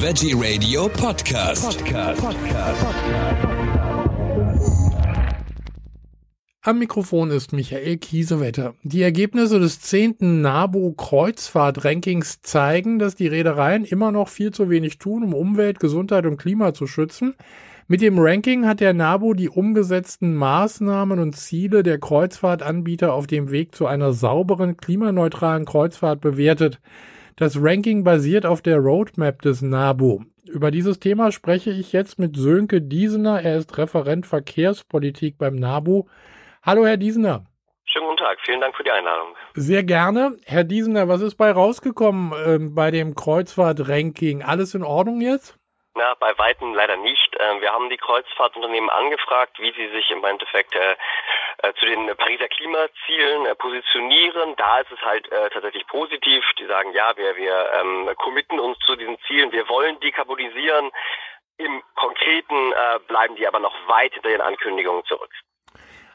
Veggie Radio Podcast. Podcast. Am Mikrofon ist Michael Kiesewetter. Die Ergebnisse des zehnten NABU Kreuzfahrt-Rankings zeigen, dass die Reedereien immer noch viel zu wenig tun, um Umwelt, Gesundheit und Klima zu schützen. Mit dem Ranking hat der NABU die umgesetzten Maßnahmen und Ziele der Kreuzfahrtanbieter auf dem Weg zu einer sauberen, klimaneutralen Kreuzfahrt bewertet. Das Ranking basiert auf der Roadmap des NABU. Über dieses Thema spreche ich jetzt mit Sönke Diesener. Er ist Referent Verkehrspolitik beim NABU. Hallo, Herr Diesener. Schönen guten Tag, vielen Dank für die Einladung. Sehr gerne. Herr Diesener, was ist bei rausgekommen äh, bei dem Kreuzfahrt-Ranking? Alles in Ordnung jetzt? Na, bei Weitem leider nicht. Ähm, wir haben die Kreuzfahrtunternehmen angefragt, wie sie sich im Endeffekt äh, zu den Pariser Klimazielen äh, positionieren. Da ist es halt äh, tatsächlich positiv. Die sagen, ja, wir, wir ähm, committen uns zu diesen Zielen, wir wollen dekarbonisieren. Im Konkreten äh, bleiben die aber noch weit hinter den Ankündigungen zurück.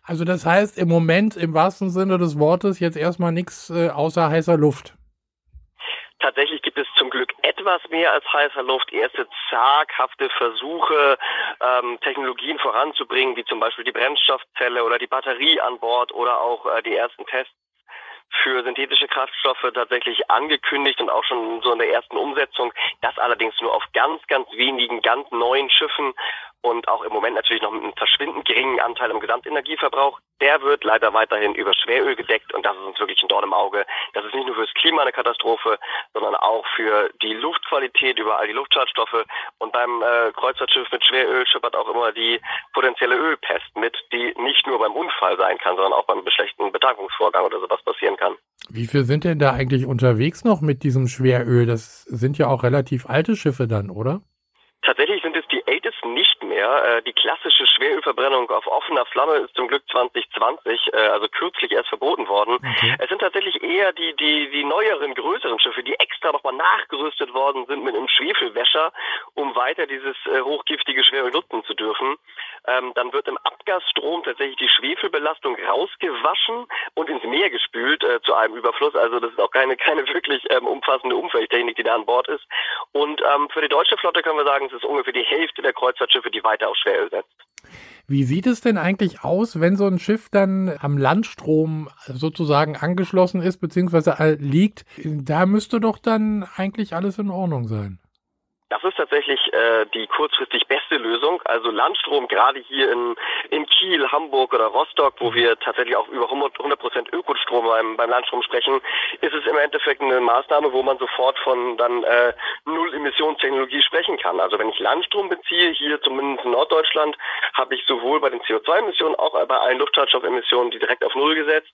Also das heißt im Moment im wahrsten Sinne des Wortes jetzt erstmal nichts äh, außer heißer Luft. Tatsächlich gibt es zum Glück etwas mehr als heißer Luft, erste zaghafte Versuche, ähm, Technologien voranzubringen, wie zum Beispiel die Brennstoffzelle oder die Batterie an Bord oder auch äh, die ersten Tests für synthetische Kraftstoffe tatsächlich angekündigt und auch schon so in der ersten Umsetzung. Das allerdings nur auf ganz, ganz wenigen, ganz neuen Schiffen und auch im Moment natürlich noch mit einem verschwindend geringen Anteil im Gesamtenergieverbrauch. Der wird leider weiterhin über Schweröl gedeckt und das ist uns wirklich ein Dorn im Auge. Das ist nicht nur fürs Klima eine Katastrophe, sondern auch für die Luftqualität über all die Luftschadstoffe. Und beim äh, Kreuzfahrtschiff mit Schweröl schippert auch immer die potenzielle Ölpest mit, die nicht nur beim Unfall sein kann, sondern auch beim schlechten Betankungsvorgang oder sowas passieren kann. Wie viel sind denn da eigentlich unterwegs noch mit diesem Schweröl? Das sind ja auch relativ alte Schiffe dann, oder? Tatsächlich sind es die ältesten nicht mehr. Äh, die klassische Schwerölverbrennung auf offener Flamme ist zum Glück 2020, äh, also kürzlich erst verboten worden. Okay. Es sind tatsächlich eher die, die, die neueren, größeren Schiffe, die extra nochmal nachgerüstet worden sind mit einem Schwefelwäscher, um weiter dieses äh, hochgiftige Schweröl nutzen zu dürfen. Ähm, dann wird im Abgasstrom tatsächlich die Schwefelbelastung rausgewaschen und ins Meer gespült äh, zu einem Überfluss. Also das ist auch keine, keine wirklich ähm, umfassende Umfeldtechnik, die da an Bord ist. Und ähm, für die deutsche Flotte können wir sagen, es ist ungefähr die Hälfte der Kreuzfahrtschiffe, die weiter auf Schweröl setzt. Wie sieht es denn eigentlich aus, wenn so ein Schiff dann am Landstrom sozusagen angeschlossen ist, beziehungsweise liegt? Da müsste doch dann eigentlich alles in Ordnung sein. Das ist tatsächlich äh, die kurzfristig beste Lösung. Also Landstrom, gerade hier in, in Kiel, Hamburg oder Rostock, wo wir tatsächlich auch über 100 Prozent Ökostrom beim, beim Landstrom sprechen, ist es im Endeffekt eine Maßnahme, wo man sofort von dann äh, Null-Emissionstechnologie sprechen kann. Also wenn ich Landstrom beziehe, hier zumindest in Norddeutschland, habe ich sowohl bei den CO2-Emissionen auch bei allen Luftschadstoffemissionen die direkt auf Null gesetzt.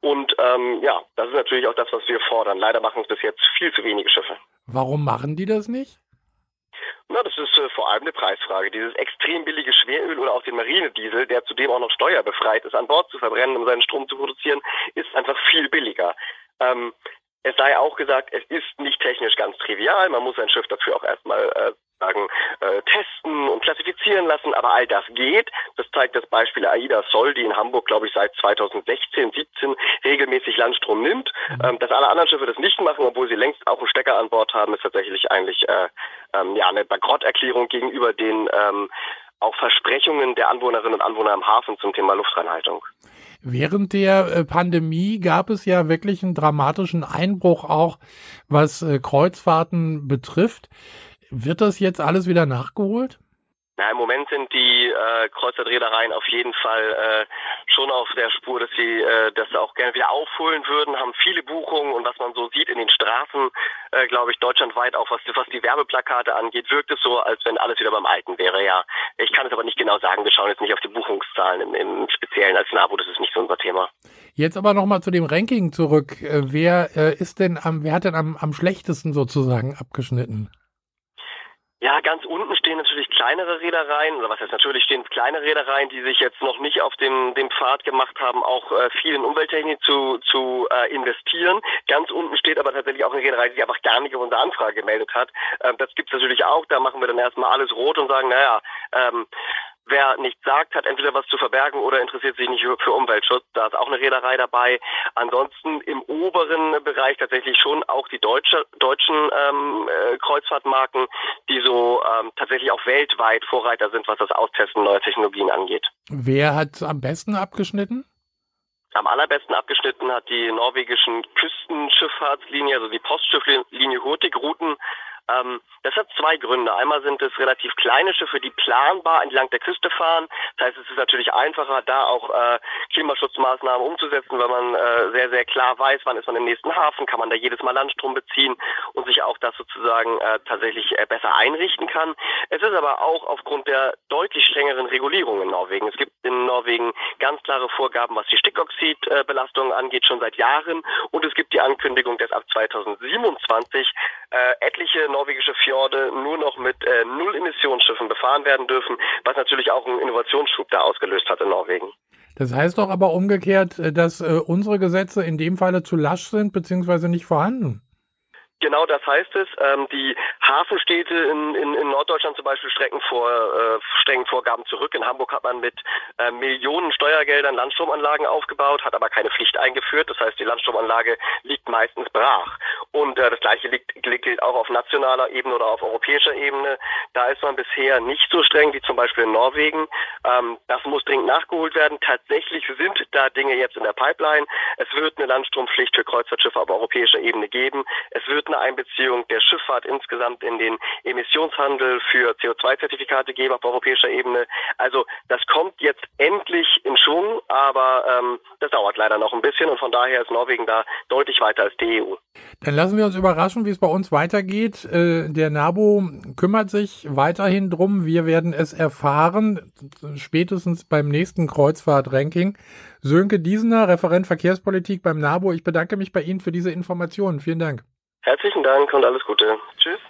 Und ähm, ja, das ist natürlich auch das, was wir fordern. Leider machen es bis jetzt viel zu wenige Schiffe. Warum machen die das nicht? Na, das ist äh, vor allem eine Preisfrage. Dieses extrem billige Schweröl oder auch den Marinediesel, der zudem auch noch steuerbefreit ist, an Bord zu verbrennen, um seinen Strom zu produzieren, ist einfach viel billiger. Ähm, es sei auch gesagt, es ist nicht technisch ganz trivial. Man muss ein Schiff dafür auch erstmal äh, sagen, äh, testen und klassifizieren lassen, aber all das geht. Das zeigt das Beispiel AIDA Sol, die in Hamburg, glaube ich, seit 2016, 17 regelmäßig Landstrom nimmt. Mhm. Ähm, dass alle anderen Schiffe das nicht machen, obwohl sie längst auch einen Stecker an Bord haben, ist tatsächlich eigentlich äh, ähm, ja eine Bankrotterklärung gegenüber den ähm, auch Versprechungen der Anwohnerinnen und Anwohner im Hafen zum Thema Luftreinhaltung. Während der äh, Pandemie gab es ja wirklich einen dramatischen Einbruch auch, was äh, Kreuzfahrten betrifft. Wird das jetzt alles wieder nachgeholt? Na, im Moment sind die äh, Kreuzfahrtreedereien auf jeden Fall äh, schon auf der Spur, dass sie äh, das auch gerne wieder aufholen würden, haben viele Buchungen und was man so sieht in den Straßen, äh, glaube ich, deutschlandweit auch, was, was die Werbeplakate angeht, wirkt es so, als wenn alles wieder beim Alten wäre, ja. Ich kann es aber nicht genau sagen, wir schauen jetzt nicht auf die Buchungszahlen im, im Speziellen als NABU, das ist nicht so unser Thema. Jetzt aber nochmal zu dem Ranking zurück. Äh, wer äh, ist denn am, wer hat denn am, am schlechtesten sozusagen abgeschnitten? Ja, ganz unten stehen natürlich kleinere Reedereien, oder was heißt natürlich stehen kleine Reedereien, die sich jetzt noch nicht auf dem, dem Pfad gemacht haben, auch äh, viel in Umwelttechnik zu, zu äh, investieren. Ganz unten steht aber tatsächlich auch eine Reederei, die sich einfach gar nicht auf unsere Anfrage gemeldet hat. Ähm, das gibt's natürlich auch, da machen wir dann erstmal alles rot und sagen, naja, ähm, wer nichts sagt, hat entweder was zu verbergen oder interessiert sich nicht für Umweltschutz. Da ist auch eine Reederei dabei. Ansonsten im oberen Bereich tatsächlich schon auch die deutsche, deutschen ähm, äh, Kreuzfahrtmarken, die so ähm, tatsächlich auch weltweit Vorreiter sind, was das Austesten neuer Technologien angeht. Wer hat am besten abgeschnitten? Am allerbesten abgeschnitten hat die norwegischen Küstenschifffahrtslinie, also die Postschifflinie Hurtigruten, ähm, das hat zwei Gründe. Einmal sind es relativ kleine Schiffe, die planbar entlang der Küste fahren. Das heißt, es ist natürlich einfacher, da auch äh, Klimaschutzmaßnahmen umzusetzen, weil man äh, sehr, sehr klar weiß, wann ist man im nächsten Hafen, kann man da jedes Mal Landstrom beziehen und sich auch das sozusagen äh, tatsächlich äh, besser einrichten kann. Es ist aber auch aufgrund der deutlich strengeren Regulierung in Norwegen. Es gibt in Norwegen ganz klare Vorgaben, was die Stickoxidbelastung angeht, schon seit Jahren. Und es gibt die Ankündigung, dass ab 2027 äh, etliche norwegische Fjorde nur noch mit äh, Null-Emissionsschiffen befahren werden dürfen, was natürlich auch einen Innovationsschub da ausgelöst hat in Norwegen. Das heißt doch aber umgekehrt, äh, dass äh, unsere Gesetze in dem Falle zu lasch sind beziehungsweise nicht vorhanden. Genau das heißt es. Ähm, die Hafenstädte in, in, in Norddeutschland zum Beispiel strecken vor äh, strengen Vorgaben zurück. In Hamburg hat man mit äh, Millionen Steuergeldern Landstromanlagen aufgebaut, hat aber keine Pflicht eingeführt. Das heißt, die Landstromanlage liegt meistens brach. Und äh, das gleiche liegt, gilt auch auf nationaler Ebene oder auf europäischer Ebene. Da ist man bisher nicht so streng wie zum Beispiel in Norwegen. Ähm, das muss dringend nachgeholt werden. Tatsächlich sind da Dinge jetzt in der Pipeline. Es wird eine Landstrompflicht für Kreuzfahrtschiffe auf europäischer Ebene geben. Es wird Einbeziehung der Schifffahrt insgesamt in den Emissionshandel für CO2-Zertifikate geben auf europäischer Ebene. Also das kommt jetzt endlich in Schwung, aber ähm, das dauert leider noch ein bisschen und von daher ist Norwegen da deutlich weiter als die EU. Dann lassen wir uns überraschen, wie es bei uns weitergeht. Äh, der NABO kümmert sich weiterhin drum. Wir werden es erfahren, spätestens beim nächsten Kreuzfahrt-Ranking. Sönke Diesener, Referent Verkehrspolitik beim NABO. Ich bedanke mich bei Ihnen für diese Informationen. Vielen Dank. Herzlichen Dank und alles Gute. Tschüss.